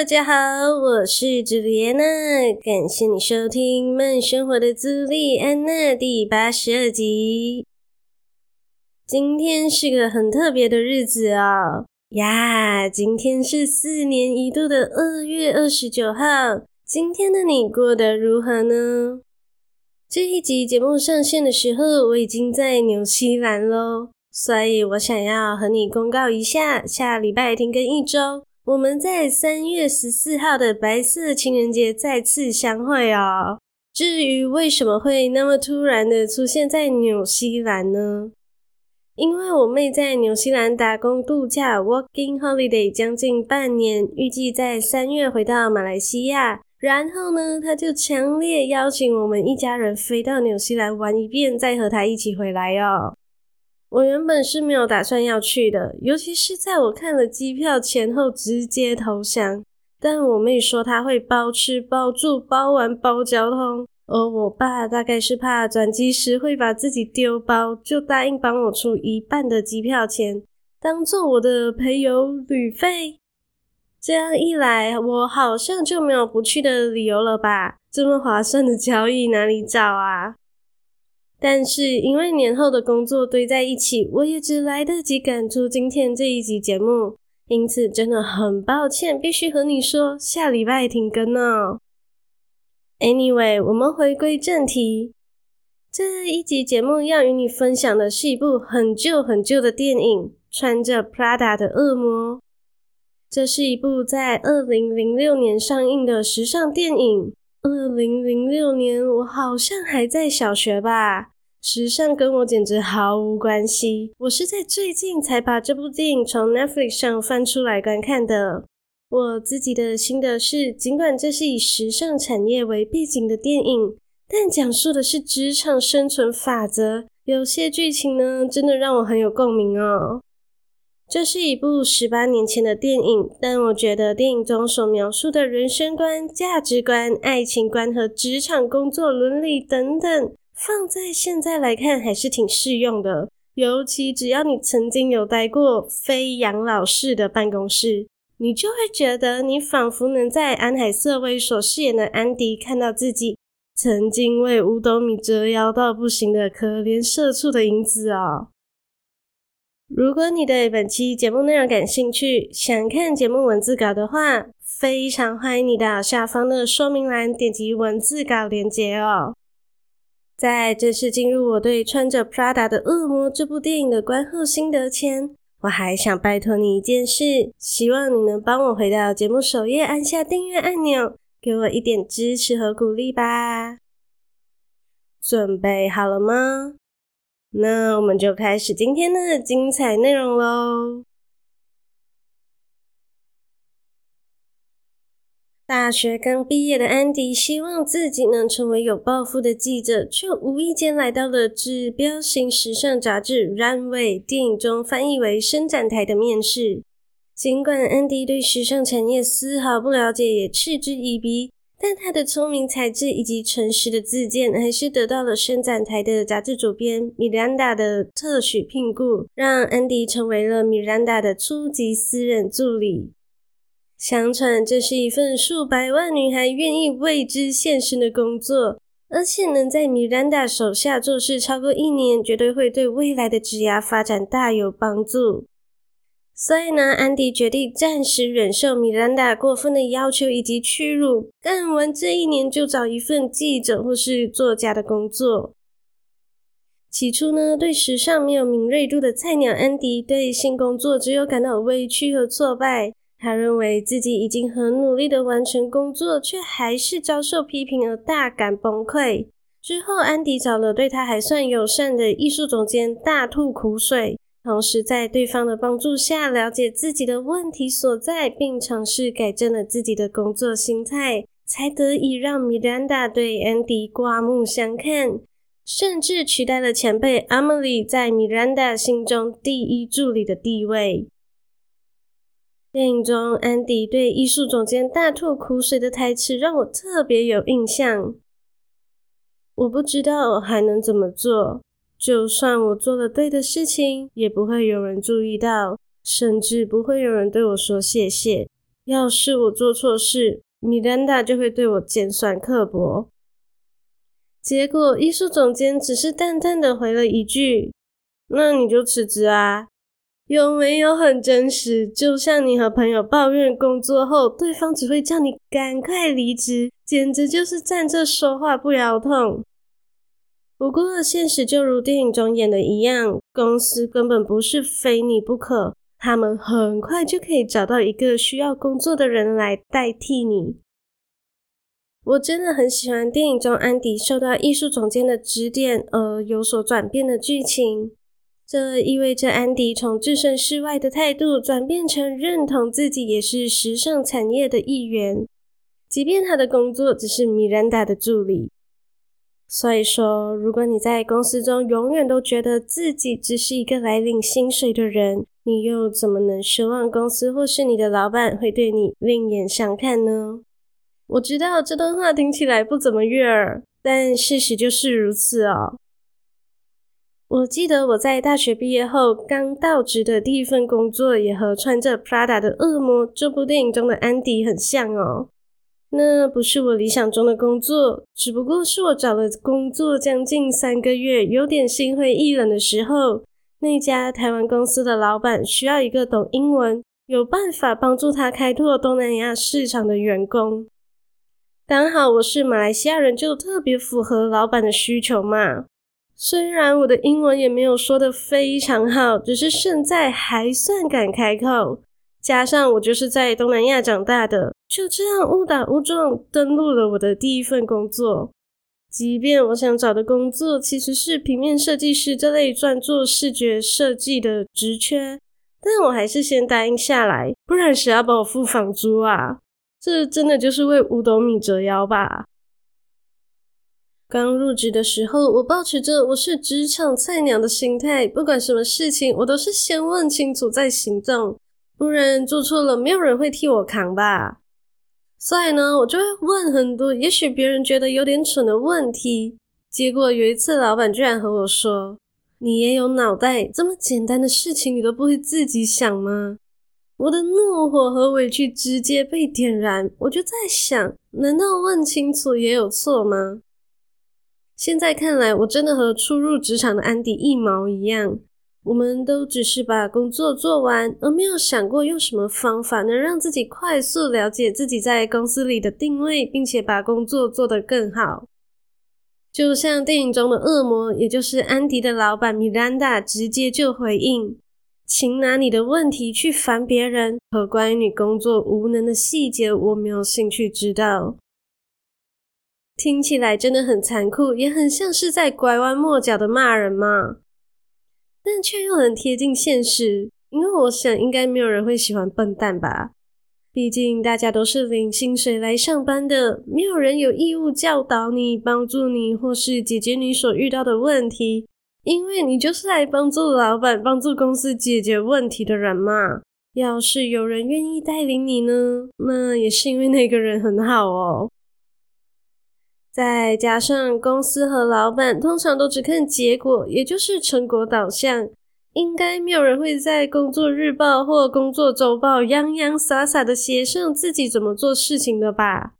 大家好，我是朱莉安娜，感谢你收听《慢生活的朱莉安娜》第八十二集。今天是个很特别的日子哦，呀，今天是四年一度的二月二十九号。今天的你过得如何呢？这一集节目上线的时候，我已经在纽西兰喽，所以我想要和你公告一下，下礼拜停更一周。我们在三月十四号的白色情人节再次相会哦。至于为什么会那么突然的出现在纽西兰呢？因为我妹在纽西兰打工度假 （working holiday） 将近半年，预计在三月回到马来西亚。然后呢，她就强烈邀请我们一家人飞到纽西兰玩一遍，再和她一起回来哦。我原本是没有打算要去的，尤其是在我看了机票前后直接投降。但我妹说她会包吃包住包玩包交通，而我爸大概是怕转机时会把自己丢包，就答应帮我出一半的机票钱，当做我的陪游旅费。这样一来，我好像就没有不去的理由了吧？这么划算的交易哪里找啊？但是因为年后的工作堆在一起，我也只来得及赶出今天这一集节目，因此真的很抱歉，必须和你说下礼拜停更哦。Anyway，我们回归正题，这一集节目要与你分享的是一部很旧很旧的电影《穿着 Prada 的恶魔》。这是一部在二零零六年上映的时尚电影。二零零六年，我好像还在小学吧。时尚跟我简直毫无关系。我是在最近才把这部电影从 Netflix 上翻出来观看的。我自己的心得是，尽管这是以时尚产业为背景的电影，但讲述的是职场生存法则。有些剧情呢，真的让我很有共鸣哦。这是一部十八年前的电影，但我觉得电影中所描述的人生观、价值观、爱情观和职场工作伦理等等，放在现在来看还是挺适用的。尤其只要你曾经有待过非养老式的办公室，你就会觉得你仿佛能在安海瑟薇所饰演的安迪看到自己曾经为五斗米折腰到不行的可怜社畜的影子哦。如果你对本期节目内容感兴趣，想看节目文字稿的话，非常欢迎你到下方的说明栏点击文字稿连接哦。在正式进入我对《穿着 Prada 的恶魔》这部电影的观后心得前，我还想拜托你一件事，希望你能帮我回到节目首页，按下订阅按钮，给我一点支持和鼓励吧。准备好了吗？那我们就开始今天的精彩内容喽。大学刚毕业的安迪希望自己能成为有抱负的记者，却无意间来到了指标型时尚杂志《Runway》电影中翻译为伸展台的面试。尽管安迪对时尚产业丝毫不了解，也嗤之以鼻。但他的聪明才智以及诚实的自荐，还是得到了伸展台的杂志主编米兰达的特许聘雇，让安迪成为了米兰达的初级私人助理。相传这是一份数百万女孩愿意为之献身的工作，而且能在米兰达手下做事超过一年，绝对会对未来的职涯发展大有帮助。所以呢，安迪决定暂时忍受米兰达过分的要求以及屈辱，干完这一年就找一份记者或是作家的工作。起初呢，对时尚没有敏锐度的菜鸟安迪，对新工作只有感到委屈和挫败。他认为自己已经很努力的完成工作，却还是遭受批评而大感崩溃。之后，安迪找了对他还算友善的艺术总监，大吐苦水。同时，在对方的帮助下，了解自己的问题所在，并尝试改正了自己的工作心态，才得以让米兰达对安迪刮目相看。甚至取代了前辈 Emily 在 Miranda 心中第一助理的地位。电影中安迪对艺术总监大吐苦水的台词让我特别有印象。我不知道还能怎么做，就算我做了对的事情，也不会有人注意到，甚至不会有人对我说谢谢。要是我做错事，米兰达就会对我尖酸刻薄。结果艺术总监只是淡淡的回了一句：“那你就辞职啊。”有没有很真实？就像你和朋友抱怨工作后，对方只会叫你赶快离职，简直就是站着说话不腰痛。不过现实就如电影中演的一样，公司根本不是非你不可，他们很快就可以找到一个需要工作的人来代替你。我真的很喜欢电影中安迪受到艺术总监的指点而有所转变的剧情。这意味着安迪从置身事外的态度转变成认同自己也是时尚产业的一员，即便他的工作只是米兰达的助理。所以说，如果你在公司中永远都觉得自己只是一个来领薪水的人，你又怎么能奢望公司或是你的老板会对你另眼相看呢？我知道这段话听起来不怎么悦耳，但事实就是如此哦。我记得我在大学毕业后刚到职的第一份工作，也和穿着 Prada 的恶魔这部电影中的安迪很像哦。那不是我理想中的工作，只不过是我找了工作将近三个月，有点心灰意冷的时候，那家台湾公司的老板需要一个懂英文、有办法帮助他开拓东南亚市场的员工。刚好我是马来西亚人，就特别符合老板的需求嘛。虽然我的英文也没有说得非常好，只是现在还算敢开口。加上我就是在东南亚长大的，就这样误打误撞登录了我的第一份工作。即便我想找的工作其实是平面设计师这类专做视觉设计的职缺，但我还是先答应下来，不然谁要帮我付房租啊？这真的就是为五斗米折腰吧。刚入职的时候，我抱持着我是职场菜鸟的心态，不管什么事情，我都是先问清楚再行动，不然做错了，没有人会替我扛吧。所以呢，我就会问很多也许别人觉得有点蠢的问题。结果有一次，老板居然和我说：“你也有脑袋，这么简单的事情你都不会自己想吗？”我的怒火和委屈直接被点燃，我就在想，难道问清楚也有错吗？现在看来，我真的和初入职场的安迪一毛一样。我们都只是把工作做完，而没有想过用什么方法能让自己快速了解自己在公司里的定位，并且把工作做得更好。就像电影中的恶魔，也就是安迪的老板米兰达，直接就回应：“请拿你的问题去烦别人，和关于你工作无能的细节，我没有兴趣知道。”听起来真的很残酷，也很像是在拐弯抹角的骂人嘛，但却又很贴近现实。因为我想，应该没有人会喜欢笨蛋吧？毕竟大家都是领薪水来上班的，没有人有义务教导你、帮助你或是解决你所遇到的问题，因为你就是来帮助老板、帮助公司解决问题的人嘛。要是有人愿意带领你呢，那也是因为那个人很好哦。再加上公司和老板通常都只看结果，也就是成果导向，应该没有人会在工作日报或工作周报洋洋洒洒的写上自己怎么做事情的吧？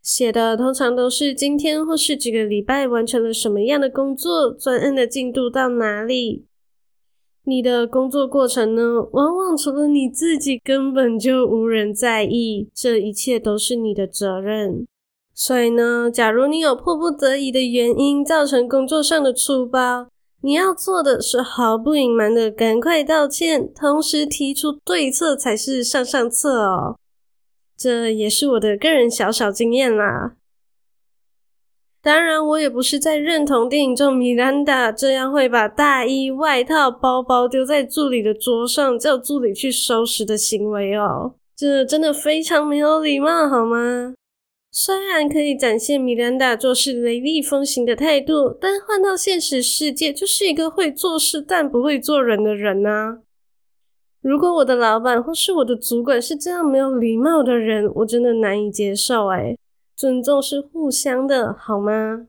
写的通常都是今天或是几个礼拜完成了什么样的工作，专案的进度到哪里。你的工作过程呢，往往除了你自己，根本就无人在意，这一切都是你的责任。所以呢，假如你有迫不得已的原因造成工作上的出包，你要做的是毫不隐瞒的赶快道歉，同时提出对策才是上上策哦。这也是我的个人小小经验啦。当然，我也不是在认同电影中米兰达这样会把大衣、外套、包包丢在助理的桌上，叫助理去收拾的行为哦。这真的非常没有礼貌，好吗？虽然可以展现米兰达做事雷厉风行的态度，但换到现实世界，就是一个会做事但不会做人的人啊。如果我的老板或是我的主管是这样没有礼貌的人，我真的难以接受诶。尊重是互相的，好吗？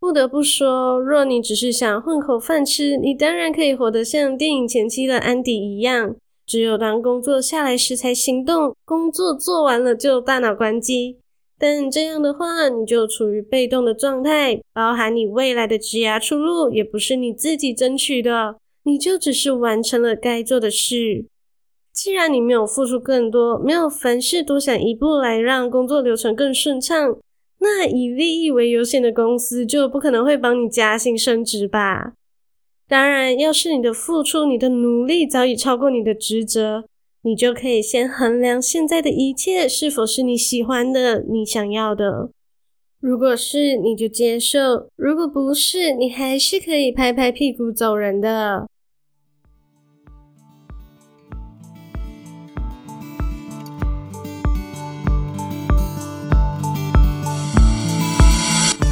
不得不说，若你只是想混口饭吃，你当然可以活得像电影前期的安迪一样。只有当工作下来时才行动，工作做完了就大脑关机。但这样的话，你就处于被动的状态，包含你未来的职涯出路也不是你自己争取的，你就只是完成了该做的事。既然你没有付出更多，没有凡事多想一步来让工作流程更顺畅，那以利益为优先的公司就不可能会帮你加薪升职吧。当然，要是你的付出、你的努力早已超过你的职责，你就可以先衡量现在的一切是否是你喜欢的、你想要的。如果是，你就接受；如果不是，你还是可以拍拍屁股走人的。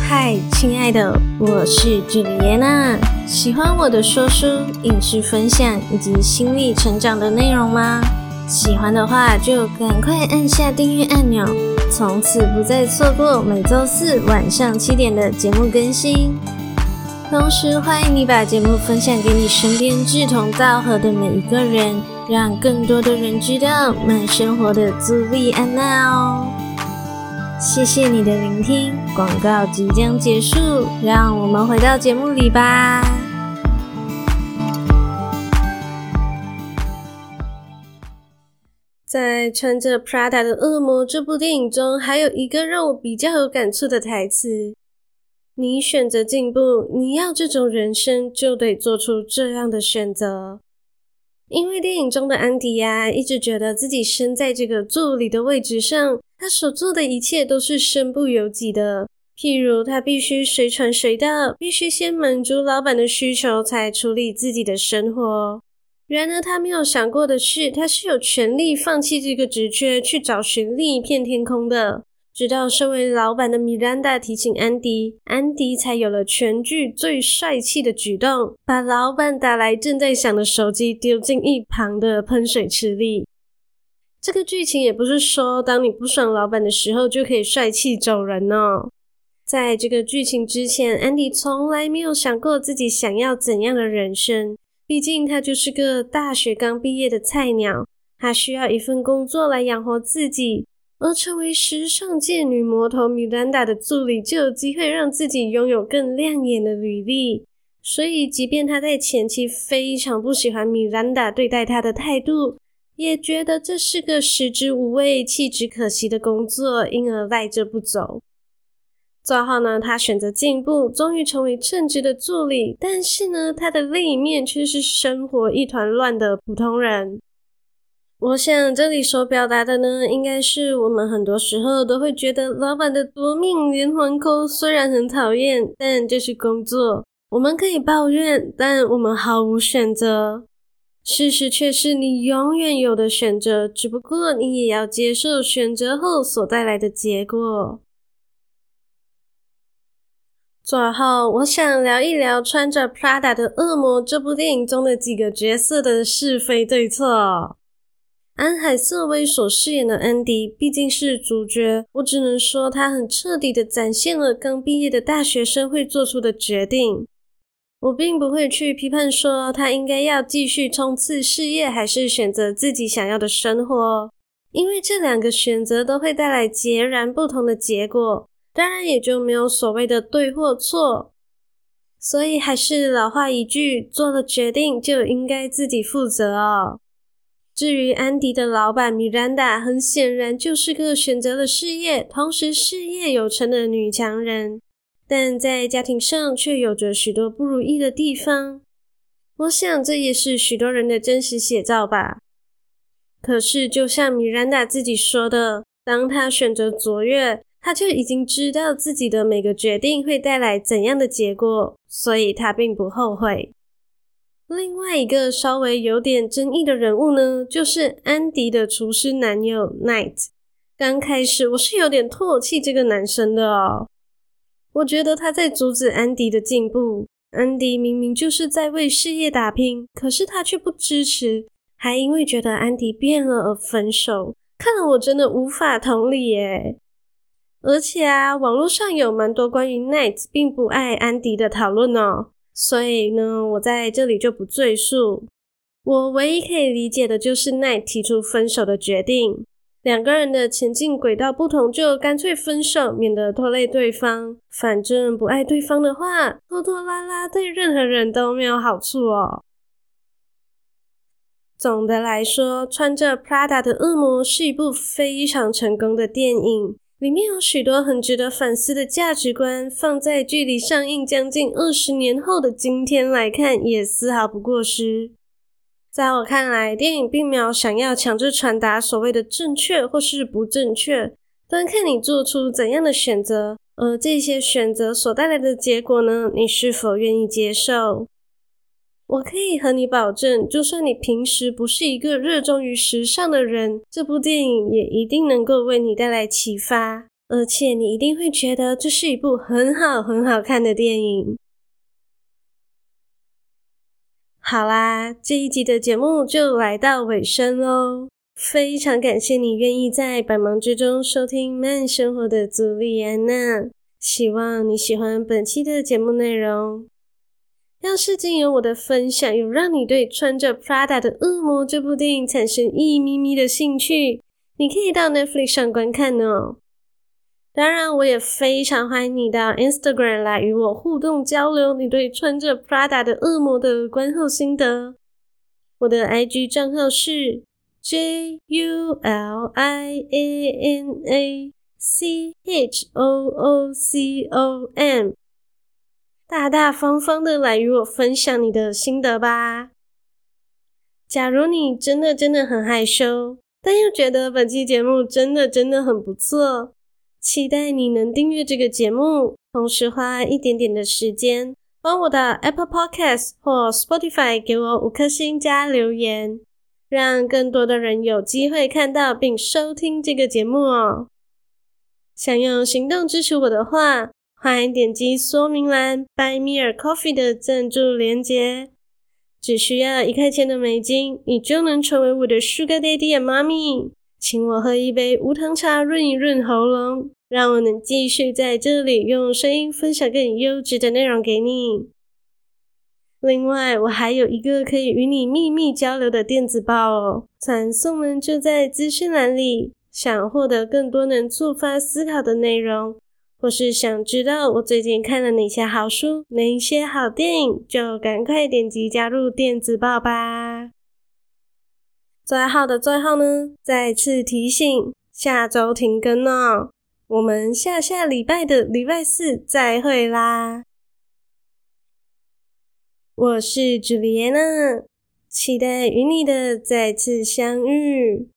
嗨，亲爱的，我是朱莉安娜。喜欢我的说书、影视分享以及心理成长的内容吗？喜欢的话就赶快按下订阅按钮，从此不再错过每周四晚上七点的节目更新。同时，欢迎你把节目分享给你身边志同道合的每一个人，让更多的人知道慢生活的朱莉安娜哦。谢谢你的聆听，广告即将结束，让我们回到节目里吧。在《穿着 Prada 的恶魔》这部电影中，还有一个让我比较有感触的台词：“你选择进步，你要这种人生，就得做出这样的选择。”因为电影中的安迪呀，一直觉得自己身在这个助理的位置上。他所做的一切都是身不由己的，譬如他必须随传随到，必须先满足老板的需求才处理自己的生活。然而他没有想过的是，他是有权利放弃这个职缺，去找寻另一片天空的。直到身为老板的米兰达提醒安迪，安迪才有了全剧最帅气的举动，把老板打来正在响的手机丢进一旁的喷水池里。这个剧情也不是说，当你不爽老板的时候就可以帅气走人哦。在这个剧情之前，安迪从来没有想过自己想要怎样的人生。毕竟他就是个大学刚毕业的菜鸟，他需要一份工作来养活自己。而成为时尚界女魔头米兰达的助理，就有机会让自己拥有更亮眼的履历。所以，即便他在前期非常不喜欢米兰达对待他的态度，也觉得这是个食之无味、弃之可惜的工作，因而赖着不走。最后呢，他选择进步，终于成为称职的助理。但是呢，他的另一面却是生活一团乱的普通人。我想这里所表达的呢，应该是我们很多时候都会觉得老板的夺命连环 call 虽然很讨厌，但这是工作，我们可以抱怨，但我们毫无选择。事实却是你永远有的选择，只不过你也要接受选择后所带来的结果。最后，我想聊一聊穿着 Prada 的恶魔这部电影中的几个角色的是非对错。安海瑟薇所饰演的安迪毕竟是主角，我只能说他很彻底的展现了刚毕业的大学生会做出的决定。我并不会去批判说他应该要继续冲刺事业，还是选择自己想要的生活，因为这两个选择都会带来截然不同的结果，当然也就没有所谓的对或错。所以还是老话一句，做了决定就应该自己负责哦。至于安迪的老板米兰达，很显然就是个选择了事业，同时事业有成的女强人。但在家庭上却有着许多不如意的地方，我想这也是许多人的真实写照吧。可是，就像米兰达自己说的，当他选择卓越，他就已经知道自己的每个决定会带来怎样的结果，所以他并不后悔。另外一个稍微有点争议的人物呢，就是安迪的厨师男友 Night。刚开始我是有点唾弃这个男生的哦，我觉得他在阻止安迪的进步。安迪明明就是在为事业打拼，可是他却不支持，还因为觉得安迪变了而分手，看了我真的无法同理耶。而且啊，网络上有蛮多关于 Night 并不爱安迪的讨论哦，所以呢，我在这里就不赘述。我唯一可以理解的就是 Night 提出分手的决定，两个人的前进轨道不同，就干脆分手，免得拖累对方。反正不爱对方的话，拖拖拉拉对任何人都没有好处哦。总的来说，穿着 Prada 的恶魔是一部非常成功的电影。里面有许多很值得反思的价值观，放在距离上映将近二十年后的今天来看，也丝毫不过时。在我看来，电影并没有想要强制传达所谓的正确或是不正确，端看你做出怎样的选择，而这些选择所带来的结果呢，你是否愿意接受？我可以和你保证，就算你平时不是一个热衷于时尚的人，这部电影也一定能够为你带来启发，而且你一定会觉得这是一部很好很好看的电影。好啦，这一集的节目就来到尾声喽，非常感谢你愿意在百忙之中收听慢生活的朱莉安娜，希望你喜欢本期的节目内容。要是经由我的分享，有让你对穿着 Prada 的恶魔这部电影产生一咪咪的兴趣，你可以到 Netflix 上观看哦。当然，我也非常欢迎你到 Instagram 来与我互动交流你对穿着 Prada 的恶魔的观后心得。我的 IG 账号是 J U L I A N A C H O O C O M。大大方方的来与我分享你的心得吧。假如你真的真的很害羞，但又觉得本期节目真的真的很不错，期待你能订阅这个节目，同时花一点点的时间，帮我的 Apple Podcast 或 Spotify 给我五颗星加留言，让更多的人有机会看到并收听这个节目哦。想用行动支持我的话，欢迎点击说明栏 Buy Me a Coffee 的赞助连接，只需要一块钱的美金，你就能成为我的 Sugar Daddy and Mommy，请我喝一杯无糖茶润一润喉咙，让我能继续在这里用声音分享更优质的内容给你。另外，我还有一个可以与你秘密交流的电子报哦，传送门就在资讯栏里。想获得更多能触发思考的内容。或是想知道我最近看了哪些好书、哪些好电影，就赶快点击加入电子报吧。最后的最后呢，再次提醒，下周停更哦，我们下下礼拜的礼拜四再会啦。我是朱莉安娜，期待与你的再次相遇。